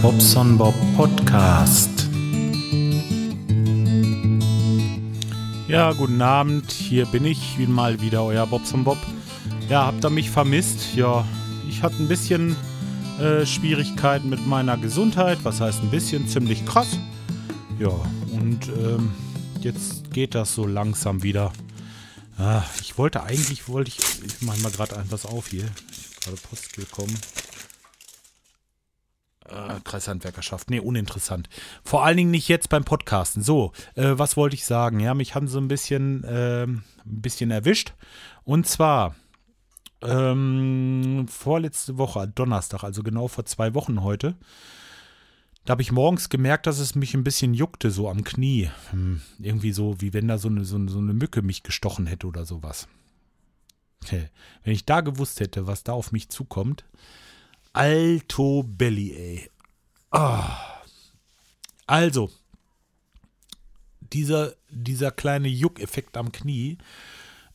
Bobson Bob Podcast. Ja, guten Abend, hier bin ich, mal wieder euer Bobson Bob. Ja, habt ihr mich vermisst? Ja, ich hatte ein bisschen äh, Schwierigkeiten mit meiner Gesundheit, was heißt ein bisschen, ziemlich krass. Ja, und ähm, jetzt geht das so langsam wieder. Ah, ich wollte eigentlich, wollte ich, ich mache mal gerade etwas auf hier. Ich habe gerade Post bekommen. Äh, Kreishandwerkerschaft. Nee, uninteressant. Vor allen Dingen nicht jetzt beim Podcasten. So, äh, was wollte ich sagen? Ja, mich haben sie ein bisschen, äh, ein bisschen erwischt. Und zwar ähm, vorletzte Woche, Donnerstag, also genau vor zwei Wochen heute, da habe ich morgens gemerkt, dass es mich ein bisschen juckte, so am Knie. Hm, irgendwie so, wie wenn da so eine, so, so eine Mücke mich gestochen hätte oder sowas. Wenn ich da gewusst hätte, was da auf mich zukommt, Alto Belly, ey. Oh. Also, dieser, dieser kleine Juckeffekt am Knie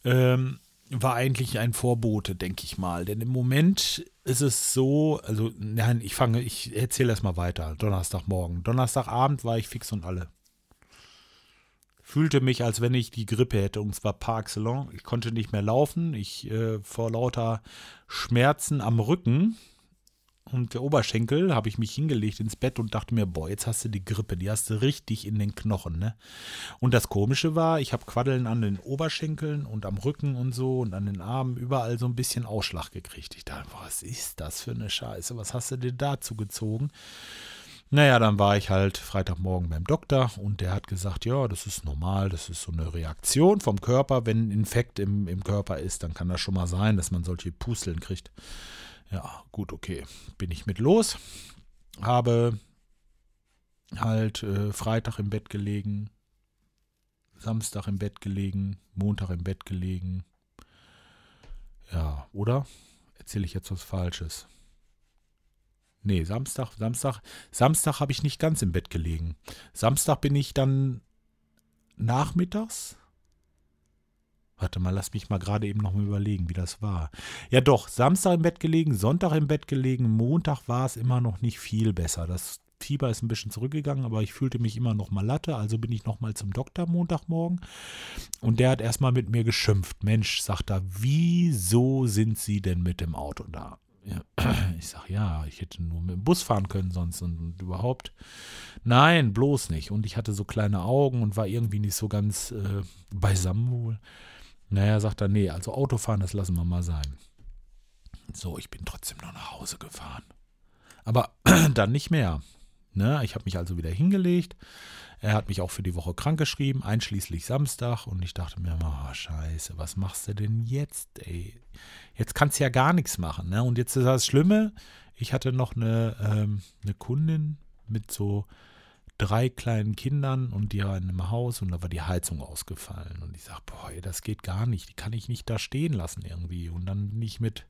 ähm, war eigentlich ein Vorbote, denke ich mal. Denn im Moment ist es so, also, nein, ich fange, ich erzähle erst mal weiter. Donnerstagmorgen. Donnerstagabend war ich fix und alle. Fühlte mich, als wenn ich die Grippe hätte, und zwar par excellence. Ich konnte nicht mehr laufen. Ich äh, vor lauter Schmerzen am Rücken und der Oberschenkel habe ich mich hingelegt ins Bett und dachte mir, boah, jetzt hast du die Grippe, die hast du richtig in den Knochen, ne? Und das Komische war, ich habe Quaddeln an den Oberschenkeln und am Rücken und so und an den Armen überall so ein bisschen Ausschlag gekriegt. Ich dachte, was ist das für eine Scheiße? Was hast du dir dazu gezogen? Naja, dann war ich halt Freitagmorgen beim Doktor und der hat gesagt, ja, das ist normal, das ist so eine Reaktion vom Körper. Wenn ein Infekt im, im Körper ist, dann kann das schon mal sein, dass man solche Pusteln kriegt. Ja, gut, okay. Bin ich mit los. Habe halt äh, Freitag im Bett gelegen, Samstag im Bett gelegen, Montag im Bett gelegen. Ja, oder? Erzähle ich jetzt was Falsches? Nee, Samstag, Samstag, Samstag habe ich nicht ganz im Bett gelegen. Samstag bin ich dann nachmittags Warte mal, lass mich mal gerade eben noch mal überlegen, wie das war. Ja doch, Samstag im Bett gelegen, Sonntag im Bett gelegen, Montag war es immer noch nicht viel besser. Das Fieber ist ein bisschen zurückgegangen, aber ich fühlte mich immer noch mal Latte, also bin ich noch mal zum Doktor Montagmorgen und der hat erstmal mit mir geschimpft. Mensch, sagt er, wieso sind Sie denn mit dem Auto da? Ich sag ja, ich hätte nur mit dem Bus fahren können sonst und, und, überhaupt. Nein, bloß nicht. Und ich hatte so kleine Augen und war irgendwie nicht so ganz äh, beisammen wohl. Naja, sagt er, nee, also Autofahren, das lassen wir mal sein. So, ich bin trotzdem noch nach Hause gefahren. Aber dann nicht mehr. Ne? Ich habe mich also wieder hingelegt. Er hat mich auch für die Woche krankgeschrieben, einschließlich Samstag. Und ich dachte mir, oh, scheiße, was machst du denn jetzt, ey? Jetzt kannst du ja gar nichts machen. Ne? Und jetzt ist das Schlimme, ich hatte noch eine, ähm, eine Kundin mit so drei kleinen Kindern und die waren im Haus und da war die Heizung ausgefallen. Und ich sage, boah, das geht gar nicht. Die kann ich nicht da stehen lassen irgendwie. Und dann bin ich mit,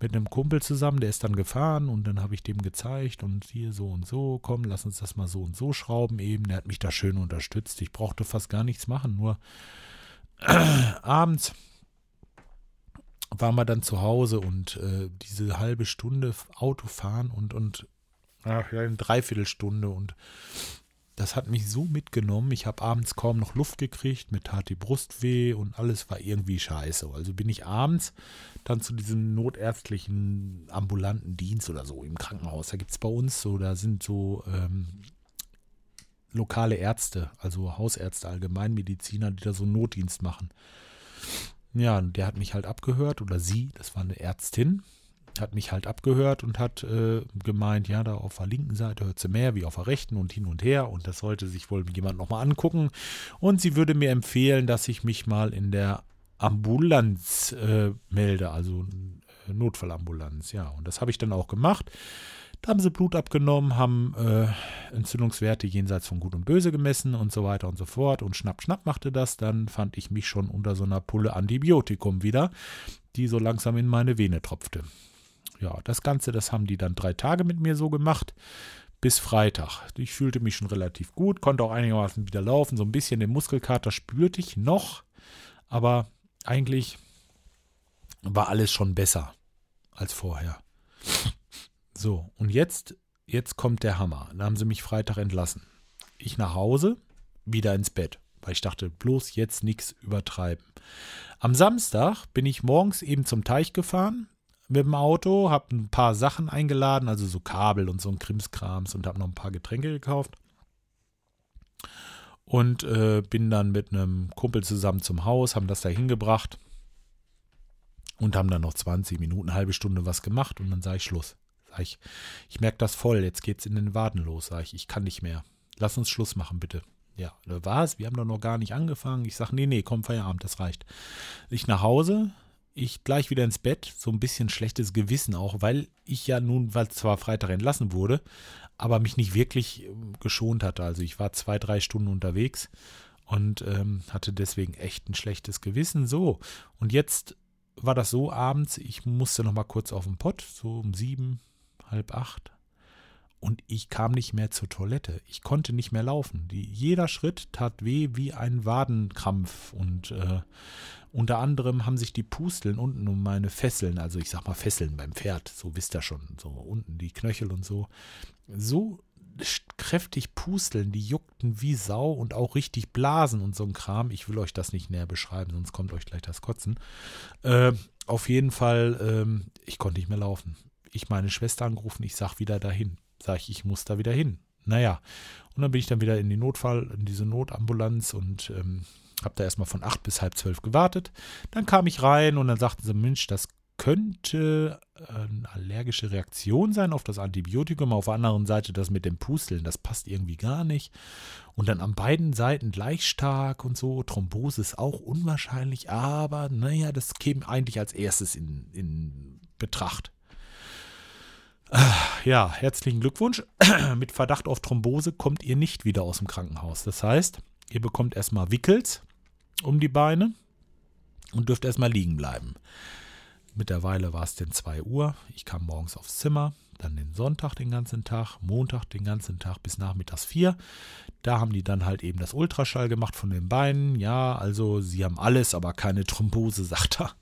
mit einem Kumpel zusammen, der ist dann gefahren und dann habe ich dem gezeigt und hier so und so, komm, lass uns das mal so und so schrauben eben. Der hat mich da schön unterstützt. Ich brauchte fast gar nichts machen, nur abends waren wir dann zu Hause und äh, diese halbe Stunde Autofahren und, und ja, eine Dreiviertelstunde und das hat mich so mitgenommen. Ich habe abends kaum noch Luft gekriegt, mir tat die Brust weh und alles war irgendwie scheiße. Also bin ich abends dann zu diesem notärztlichen ambulanten Dienst oder so im Krankenhaus. Da gibt es bei uns so, da sind so ähm, lokale Ärzte, also Hausärzte, Allgemeinmediziner, die da so einen Notdienst machen. Ja, der hat mich halt abgehört oder sie, das war eine Ärztin, hat mich halt abgehört und hat äh, gemeint, ja, da auf der linken Seite hört sie mehr wie auf der rechten und hin und her und das sollte sich wohl jemand nochmal angucken. Und sie würde mir empfehlen, dass ich mich mal in der Ambulanz äh, melde, also äh, Notfallambulanz, ja. Und das habe ich dann auch gemacht. Da haben sie Blut abgenommen, haben äh, Entzündungswerte jenseits von Gut und Böse gemessen und so weiter und so fort. Und schnapp, schnapp machte das. Dann fand ich mich schon unter so einer Pulle Antibiotikum wieder, die so langsam in meine Vene tropfte ja, das Ganze, das haben die dann drei Tage mit mir so gemacht. Bis Freitag. Ich fühlte mich schon relativ gut, konnte auch einigermaßen wieder laufen. So ein bisschen den Muskelkater spürte ich noch, aber eigentlich war alles schon besser als vorher. So, und jetzt jetzt kommt der Hammer. Dann haben sie mich Freitag entlassen. Ich nach Hause, wieder ins Bett, weil ich dachte, bloß jetzt nichts übertreiben. Am Samstag bin ich morgens eben zum Teich gefahren mit dem Auto, habe ein paar Sachen eingeladen, also so Kabel und so ein Krimskrams und habe noch ein paar Getränke gekauft. Und äh, bin dann mit einem Kumpel zusammen zum Haus, haben das da hingebracht und haben dann noch 20 Minuten, halbe Stunde was gemacht und dann sage ich Schluss. Sag ich, ich merke das voll, jetzt geht's in den Waden los, sage ich, ich kann nicht mehr. Lass uns Schluss machen, bitte. Ja, was? Wir haben doch noch gar nicht angefangen. Ich sage, nee, nee, komm, Feierabend, das reicht. Ich nach Hause, ich gleich wieder ins Bett, so ein bisschen schlechtes Gewissen auch, weil ich ja nun, weil zwar Freitag entlassen wurde, aber mich nicht wirklich ähm, geschont hatte. Also ich war zwei, drei Stunden unterwegs und ähm, hatte deswegen echt ein schlechtes Gewissen. So, und jetzt war das so abends, ich musste noch mal kurz auf den Pott, so um sieben, halb acht. Und ich kam nicht mehr zur Toilette. Ich konnte nicht mehr laufen. Die, jeder Schritt tat weh wie ein Wadenkrampf. Und äh, unter anderem haben sich die Pusteln unten um meine Fesseln, also ich sag mal Fesseln beim Pferd, so wisst ihr schon, so unten die Knöchel und so, so kräftig pusteln, die juckten wie Sau und auch richtig blasen und so ein Kram. Ich will euch das nicht näher beschreiben, sonst kommt euch gleich das Kotzen. Äh, auf jeden Fall, ähm, ich konnte nicht mehr laufen ich meine Schwester angerufen, ich sag wieder dahin. Sag ich, ich muss da wieder hin. Naja, und dann bin ich dann wieder in die Notfall, in diese Notambulanz und ähm, habe da erstmal von acht bis halb zwölf gewartet. Dann kam ich rein und dann sagten sie, Mensch, das könnte eine allergische Reaktion sein auf das Antibiotikum. Auf der anderen Seite das mit dem Pusteln, das passt irgendwie gar nicht. Und dann an beiden Seiten gleich stark und so. Thrombose ist auch unwahrscheinlich, aber naja, das käme eigentlich als erstes in, in Betracht. Ja, herzlichen Glückwunsch. Mit Verdacht auf Thrombose kommt ihr nicht wieder aus dem Krankenhaus. Das heißt, ihr bekommt erstmal Wickels um die Beine und dürft erstmal liegen bleiben. Mittlerweile war es denn 2 Uhr. Ich kam morgens aufs Zimmer, dann den Sonntag den ganzen Tag, Montag den ganzen Tag bis nachmittags 4. Da haben die dann halt eben das Ultraschall gemacht von den Beinen. Ja, also sie haben alles, aber keine Thrombose, sagt er.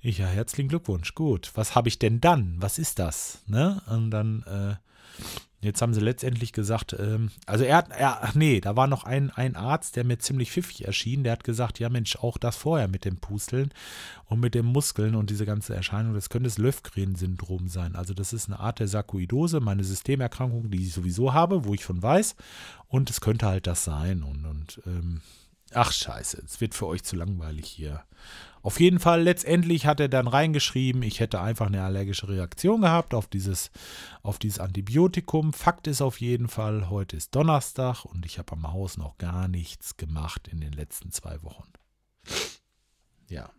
Ich ja, herzlichen Glückwunsch. Gut. Was habe ich denn dann? Was ist das? Ne? Und dann, äh, jetzt haben sie letztendlich gesagt, ähm, also er hat, er, nee, da war noch ein, ein Arzt, der mir ziemlich pfiffig erschien, der hat gesagt, ja Mensch, auch das vorher mit dem Pusteln und mit den Muskeln und diese ganze Erscheinung, das könnte das Löfgren-Syndrom sein. Also das ist eine Art der Sarkoidose, meine Systemerkrankung, die ich sowieso habe, wo ich von weiß. Und es könnte halt das sein. Und, und ähm, ach scheiße, es wird für euch zu langweilig hier. Auf jeden Fall, letztendlich hat er dann reingeschrieben, ich hätte einfach eine allergische Reaktion gehabt auf dieses, auf dieses Antibiotikum. Fakt ist auf jeden Fall, heute ist Donnerstag und ich habe am Haus noch gar nichts gemacht in den letzten zwei Wochen. Ja.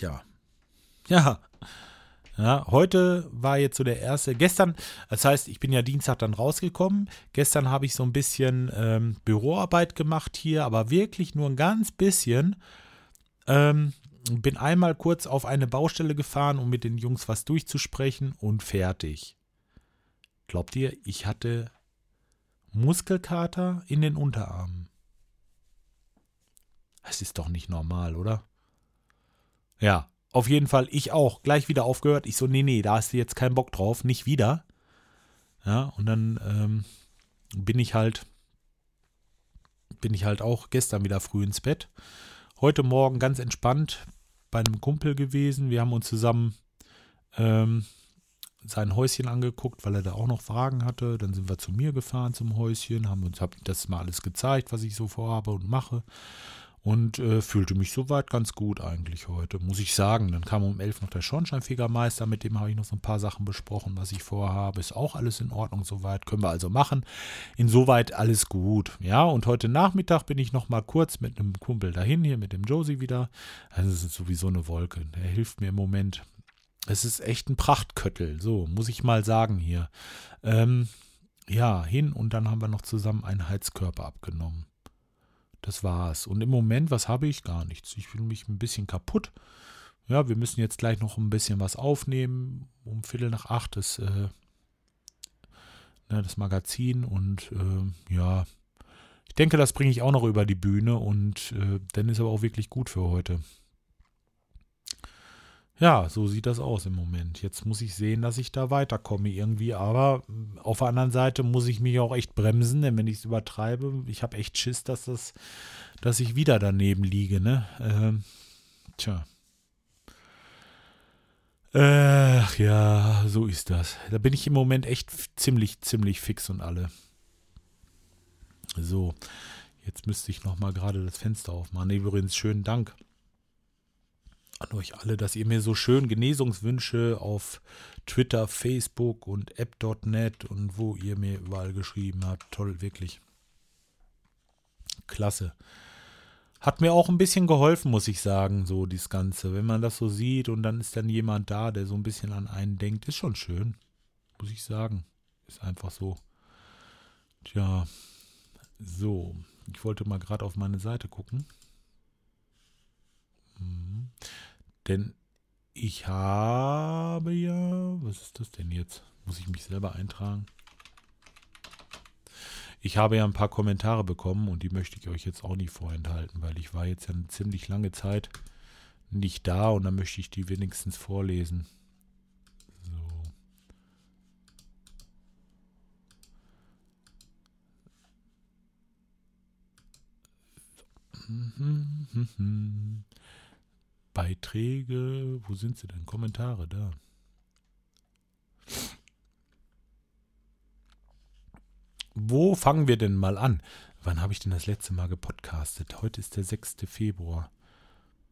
Ja. Ja. Ja, heute war jetzt so der erste. Gestern, das heißt, ich bin ja Dienstag dann rausgekommen. Gestern habe ich so ein bisschen ähm, Büroarbeit gemacht hier, aber wirklich nur ein ganz bisschen. Ähm, bin einmal kurz auf eine Baustelle gefahren, um mit den Jungs was durchzusprechen und fertig. Glaubt ihr, ich hatte Muskelkater in den Unterarmen? Das ist doch nicht normal, oder? Ja, auf jeden Fall, ich auch. Gleich wieder aufgehört. Ich so, nee, nee, da hast du jetzt keinen Bock drauf. Nicht wieder. Ja, und dann ähm, bin ich halt, bin ich halt auch gestern wieder früh ins Bett. Heute Morgen ganz entspannt bei einem Kumpel gewesen. Wir haben uns zusammen ähm, sein Häuschen angeguckt, weil er da auch noch Fragen hatte. Dann sind wir zu mir gefahren zum Häuschen, haben uns hab das mal alles gezeigt, was ich so vorhabe und mache und äh, fühlte mich soweit ganz gut eigentlich heute, muss ich sagen. Dann kam um elf noch der Schornsteinfegermeister, mit dem habe ich noch so ein paar Sachen besprochen, was ich vorhabe. Ist auch alles in Ordnung soweit, können wir also machen. Insoweit alles gut. Ja, und heute Nachmittag bin ich noch mal kurz mit einem Kumpel dahin, hier mit dem Josie wieder. Also es ist sowieso eine Wolke. Der hilft mir im Moment. Es ist echt ein Prachtköttel, so muss ich mal sagen hier. Ähm, ja, hin und dann haben wir noch zusammen einen Heizkörper abgenommen. Das war's. Und im Moment, was habe ich? Gar nichts. Ich fühle mich ein bisschen kaputt. Ja, wir müssen jetzt gleich noch ein bisschen was aufnehmen. Um Viertel nach acht ist äh, ne, das Magazin. Und äh, ja, ich denke, das bringe ich auch noch über die Bühne. Und äh, dann ist aber auch wirklich gut für heute. Ja, so sieht das aus im Moment. Jetzt muss ich sehen, dass ich da weiterkomme irgendwie. Aber auf der anderen Seite muss ich mich auch echt bremsen, denn wenn ich es übertreibe, ich habe echt Schiss, dass das, dass ich wieder daneben liege, ne? Ähm, tja. Ach ja, so ist das. Da bin ich im Moment echt ziemlich, ziemlich fix und alle. So, jetzt müsste ich noch mal gerade das Fenster aufmachen. Übrigens, schönen Dank an euch alle, dass ihr mir so schön Genesungswünsche auf Twitter, Facebook und app.net und wo ihr mir überall geschrieben habt. Toll, wirklich. Klasse. Hat mir auch ein bisschen geholfen, muss ich sagen, so das Ganze. Wenn man das so sieht und dann ist dann jemand da, der so ein bisschen an einen denkt, ist schon schön. Muss ich sagen. Ist einfach so. Tja, so. Ich wollte mal gerade auf meine Seite gucken. Denn ich habe ja, was ist das denn jetzt? Muss ich mich selber eintragen? Ich habe ja ein paar Kommentare bekommen und die möchte ich euch jetzt auch nicht vorenthalten, weil ich war jetzt ja eine ziemlich lange Zeit nicht da und dann möchte ich die wenigstens vorlesen. So. Beiträge, wo sind sie denn? Kommentare da. Wo fangen wir denn mal an? Wann habe ich denn das letzte Mal gepodcastet? Heute ist der 6. Februar.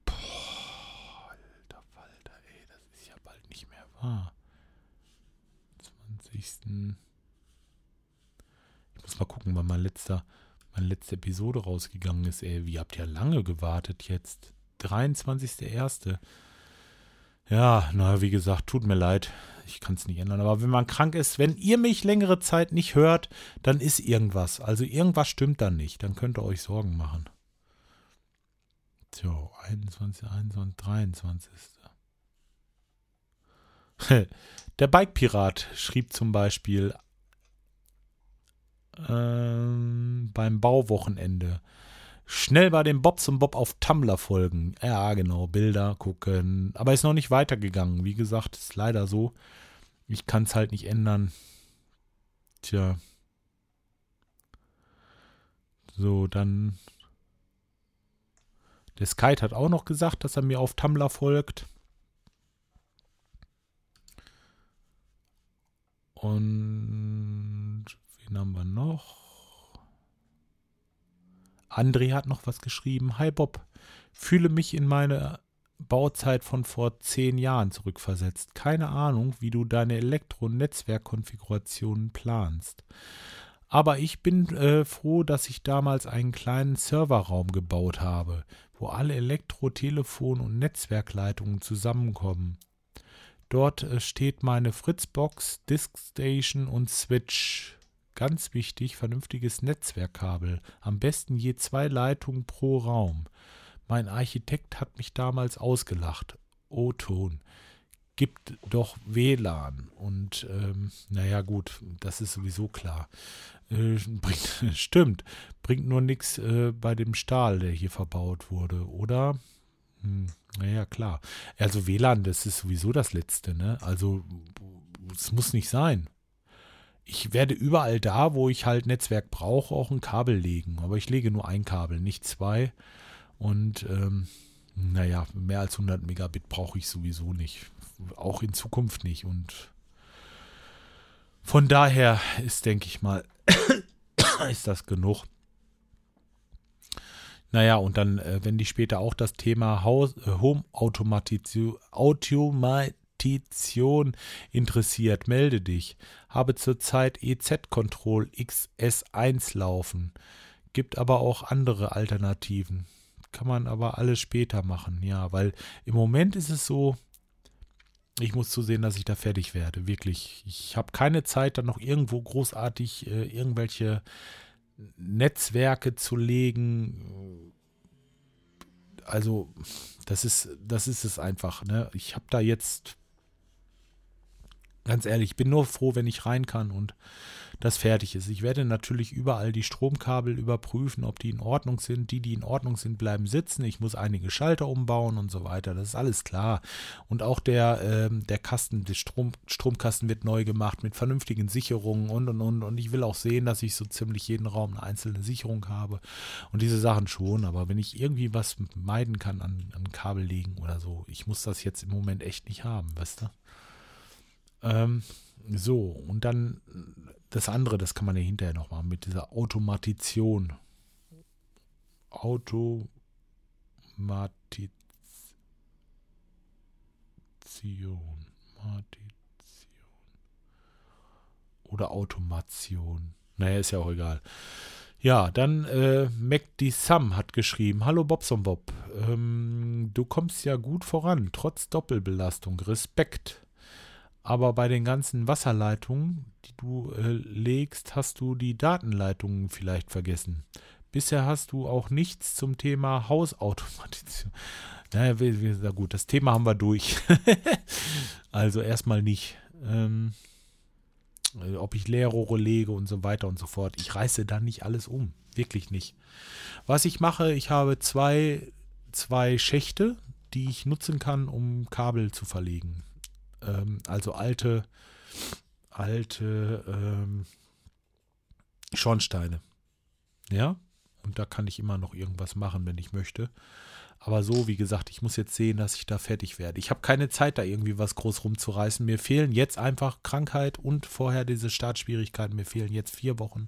Boah, alter Falter, ey, das ist ja bald nicht mehr wahr. 20. Ich muss mal gucken, wann mein letzter, meine letzte Episode rausgegangen ist, ey. Wie habt ihr lange gewartet jetzt? 23.01. Ja, naja, wie gesagt, tut mir leid. Ich kann es nicht ändern. Aber wenn man krank ist, wenn ihr mich längere Zeit nicht hört, dann ist irgendwas. Also irgendwas stimmt dann nicht. Dann könnt ihr euch Sorgen machen. Tja, 21, 21, 23. Der Bike-Pirat schrieb zum Beispiel ähm, beim Bauwochenende. Schnell bei dem Bobs und Bob auf Tumblr folgen. Ja, genau, Bilder gucken. Aber ist noch nicht weitergegangen. Wie gesagt, ist leider so. Ich kann es halt nicht ändern. Tja. So, dann. Der Skype hat auch noch gesagt, dass er mir auf Tumblr folgt. Und wen haben wir noch? André hat noch was geschrieben. Hi Bob, fühle mich in meine Bauzeit von vor zehn Jahren zurückversetzt. Keine Ahnung, wie du deine Elektro-Netzwerkkonfigurationen planst. Aber ich bin äh, froh, dass ich damals einen kleinen Serverraum gebaut habe, wo alle Elektro-, Telefon- und Netzwerkleitungen zusammenkommen. Dort äh, steht meine Fritzbox, Diskstation und Switch. Ganz wichtig, vernünftiges Netzwerkkabel. Am besten je zwei Leitungen pro Raum. Mein Architekt hat mich damals ausgelacht. O-Ton. Gibt doch WLAN. Und ähm, naja, gut, das ist sowieso klar. Äh, bringt, stimmt, bringt nur nichts äh, bei dem Stahl, der hier verbaut wurde, oder? Hm, naja, klar. Also WLAN, das ist sowieso das Letzte, ne? Also, es muss nicht sein ich werde überall da, wo ich halt Netzwerk brauche, auch ein Kabel legen. Aber ich lege nur ein Kabel, nicht zwei. Und ähm, naja, mehr als 100 Megabit brauche ich sowieso nicht. Auch in Zukunft nicht. Und von daher ist, denke ich mal, ist das genug. Naja, und dann, äh, wenn die später auch das Thema äh, Home-Automatisierung Petition interessiert, melde dich. Habe zurzeit EZ-Control XS1 laufen. Gibt aber auch andere Alternativen. Kann man aber alles später machen, ja, weil im Moment ist es so, ich muss zusehen, dass ich da fertig werde. Wirklich. Ich habe keine Zeit, dann noch irgendwo großartig äh, irgendwelche Netzwerke zu legen. Also, das ist, das ist es einfach. Ne? Ich habe da jetzt Ganz ehrlich, ich bin nur froh, wenn ich rein kann und das fertig ist. Ich werde natürlich überall die Stromkabel überprüfen, ob die in Ordnung sind. Die, die in Ordnung sind, bleiben sitzen. Ich muss einige Schalter umbauen und so weiter. Das ist alles klar. Und auch der, ähm, der Kasten, der Strom, Stromkasten wird neu gemacht mit vernünftigen Sicherungen und und und. Und ich will auch sehen, dass ich so ziemlich jeden Raum eine einzelne Sicherung habe. Und diese Sachen schon. Aber wenn ich irgendwie was meiden kann an, an Kabel legen oder so, ich muss das jetzt im Moment echt nicht haben, weißt du? Ähm, so, und dann das andere, das kann man ja hinterher noch machen, mit dieser Automatisation. Automatisation. Oder Automation. Naja, ist ja auch egal. Ja, dann äh, MacD Sam hat geschrieben: Hallo Bobson Bob, ähm, du kommst ja gut voran, trotz Doppelbelastung. Respekt. Aber bei den ganzen Wasserleitungen, die du äh, legst, hast du die Datenleitungen vielleicht vergessen. Bisher hast du auch nichts zum Thema Hausautomatisierung. Naja, na gut, das Thema haben wir durch. also erstmal nicht. Ähm, ob ich Leerrohre lege und so weiter und so fort. Ich reiße da nicht alles um. Wirklich nicht. Was ich mache, ich habe zwei, zwei Schächte, die ich nutzen kann, um Kabel zu verlegen ähm, also alte, alte ähm, Schornsteine. Ja, und da kann ich immer noch irgendwas machen, wenn ich möchte. Aber so, wie gesagt, ich muss jetzt sehen, dass ich da fertig werde. Ich habe keine Zeit, da irgendwie was groß rumzureißen. Mir fehlen jetzt einfach Krankheit und vorher diese Startschwierigkeiten. Mir fehlen jetzt vier Wochen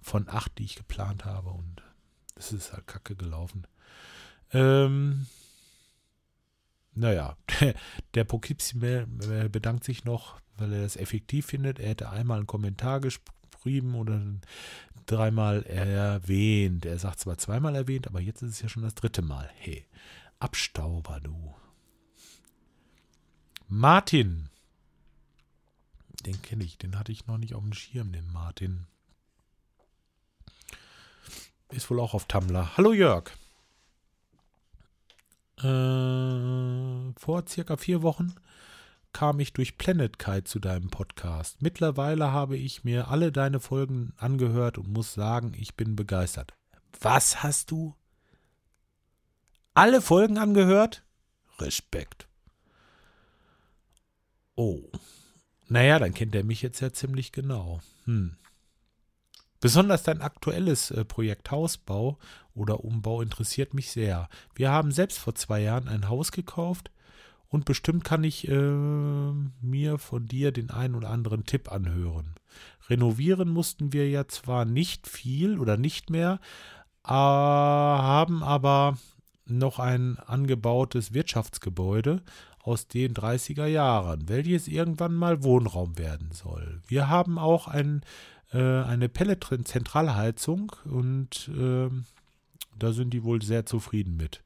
von acht, die ich geplant habe. Und es ist halt kacke gelaufen. Ähm, naja, der Poughkeepsie bedankt sich noch, weil er das effektiv findet. Er hätte einmal einen Kommentar geschrieben oder dreimal erwähnt. Er sagt zwar zweimal erwähnt, aber jetzt ist es ja schon das dritte Mal. Hey, Abstauber, du. Martin. Den kenne ich, den hatte ich noch nicht auf dem Schirm, den Martin. Ist wohl auch auf Tumblr. Hallo Jörg. Äh, vor circa vier Wochen kam ich durch Planet Kite zu deinem Podcast. Mittlerweile habe ich mir alle deine Folgen angehört und muss sagen, ich bin begeistert. Was hast du? Alle Folgen angehört? Respekt. Oh. Naja, dann kennt er mich jetzt ja ziemlich genau. Hm. Besonders dein aktuelles äh, Projekt Hausbau oder Umbau interessiert mich sehr. Wir haben selbst vor zwei Jahren ein Haus gekauft und bestimmt kann ich äh, mir von dir den einen oder anderen Tipp anhören. Renovieren mussten wir ja zwar nicht viel oder nicht mehr, äh, haben aber noch ein angebautes Wirtschaftsgebäude aus den 30er Jahren, welches irgendwann mal Wohnraum werden soll. Wir haben auch ein eine Pellet-Zentralheizung und äh, da sind die wohl sehr zufrieden mit.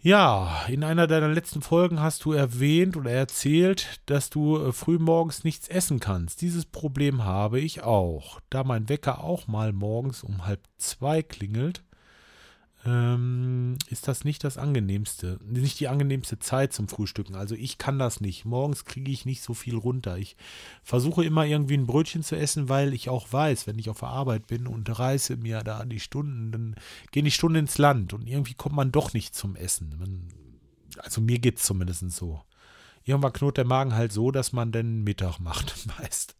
Ja, in einer deiner letzten Folgen hast du erwähnt oder erzählt, dass du äh, frühmorgens nichts essen kannst. Dieses Problem habe ich auch. Da mein Wecker auch mal morgens um halb zwei klingelt, ähm, ist das nicht das angenehmste, nicht die angenehmste Zeit zum Frühstücken. Also ich kann das nicht. Morgens kriege ich nicht so viel runter. Ich versuche immer irgendwie ein Brötchen zu essen, weil ich auch weiß, wenn ich auf der Arbeit bin und reiße mir da die Stunden, dann gehen die Stunden ins Land und irgendwie kommt man doch nicht zum Essen. Man, also mir geht es zumindest so. Irgendwann knurrt der Magen halt so, dass man dann Mittag macht meist.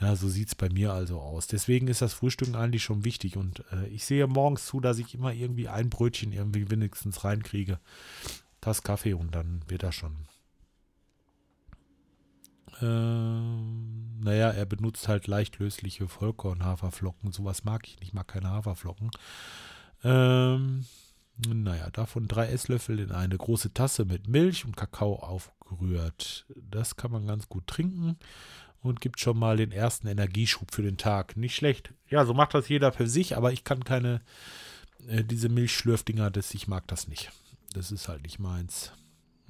Ja, so sieht es bei mir also aus. Deswegen ist das Frühstücken eigentlich schon wichtig. Und äh, ich sehe morgens zu, dass ich immer irgendwie ein Brötchen irgendwie wenigstens reinkriege. Das Kaffee und dann wird er schon. Ähm, naja, er benutzt halt leicht lösliche Vollkorn-Haferflocken. Sowas mag ich nicht. Ich mag keine Haferflocken. Ähm, naja, davon drei Esslöffel in eine große Tasse mit Milch und Kakao aufgerührt. Das kann man ganz gut trinken und gibt schon mal den ersten Energieschub für den Tag. Nicht schlecht. Ja, so macht das jeder für sich, aber ich kann keine, äh, diese Milchschlürfdinger, das, ich mag das nicht. Das ist halt nicht meins.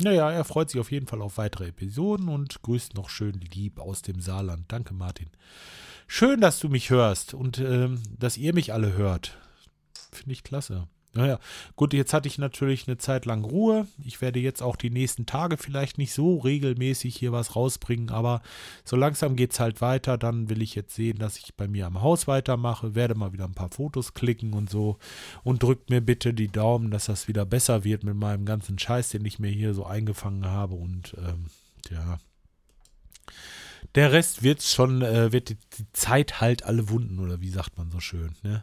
Naja, er freut sich auf jeden Fall auf weitere Episoden und grüßt noch schön lieb aus dem Saarland. Danke, Martin. Schön, dass du mich hörst und ähm, dass ihr mich alle hört. Finde ich klasse. Naja, gut, jetzt hatte ich natürlich eine Zeit lang Ruhe. Ich werde jetzt auch die nächsten Tage vielleicht nicht so regelmäßig hier was rausbringen, aber so langsam geht es halt weiter. Dann will ich jetzt sehen, dass ich bei mir am Haus weitermache, werde mal wieder ein paar Fotos klicken und so. Und drückt mir bitte die Daumen, dass das wieder besser wird mit meinem ganzen Scheiß, den ich mir hier so eingefangen habe. Und ähm, ja. Der Rest wird schon, äh, wird die, die Zeit halt alle Wunden, oder wie sagt man so schön, ne?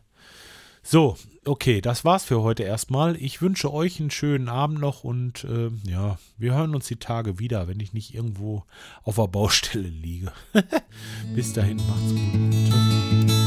So, okay, das war's für heute erstmal. Ich wünsche euch einen schönen Abend noch und äh, ja, wir hören uns die Tage wieder, wenn ich nicht irgendwo auf der Baustelle liege. Bis dahin, macht's gut. Tschüss.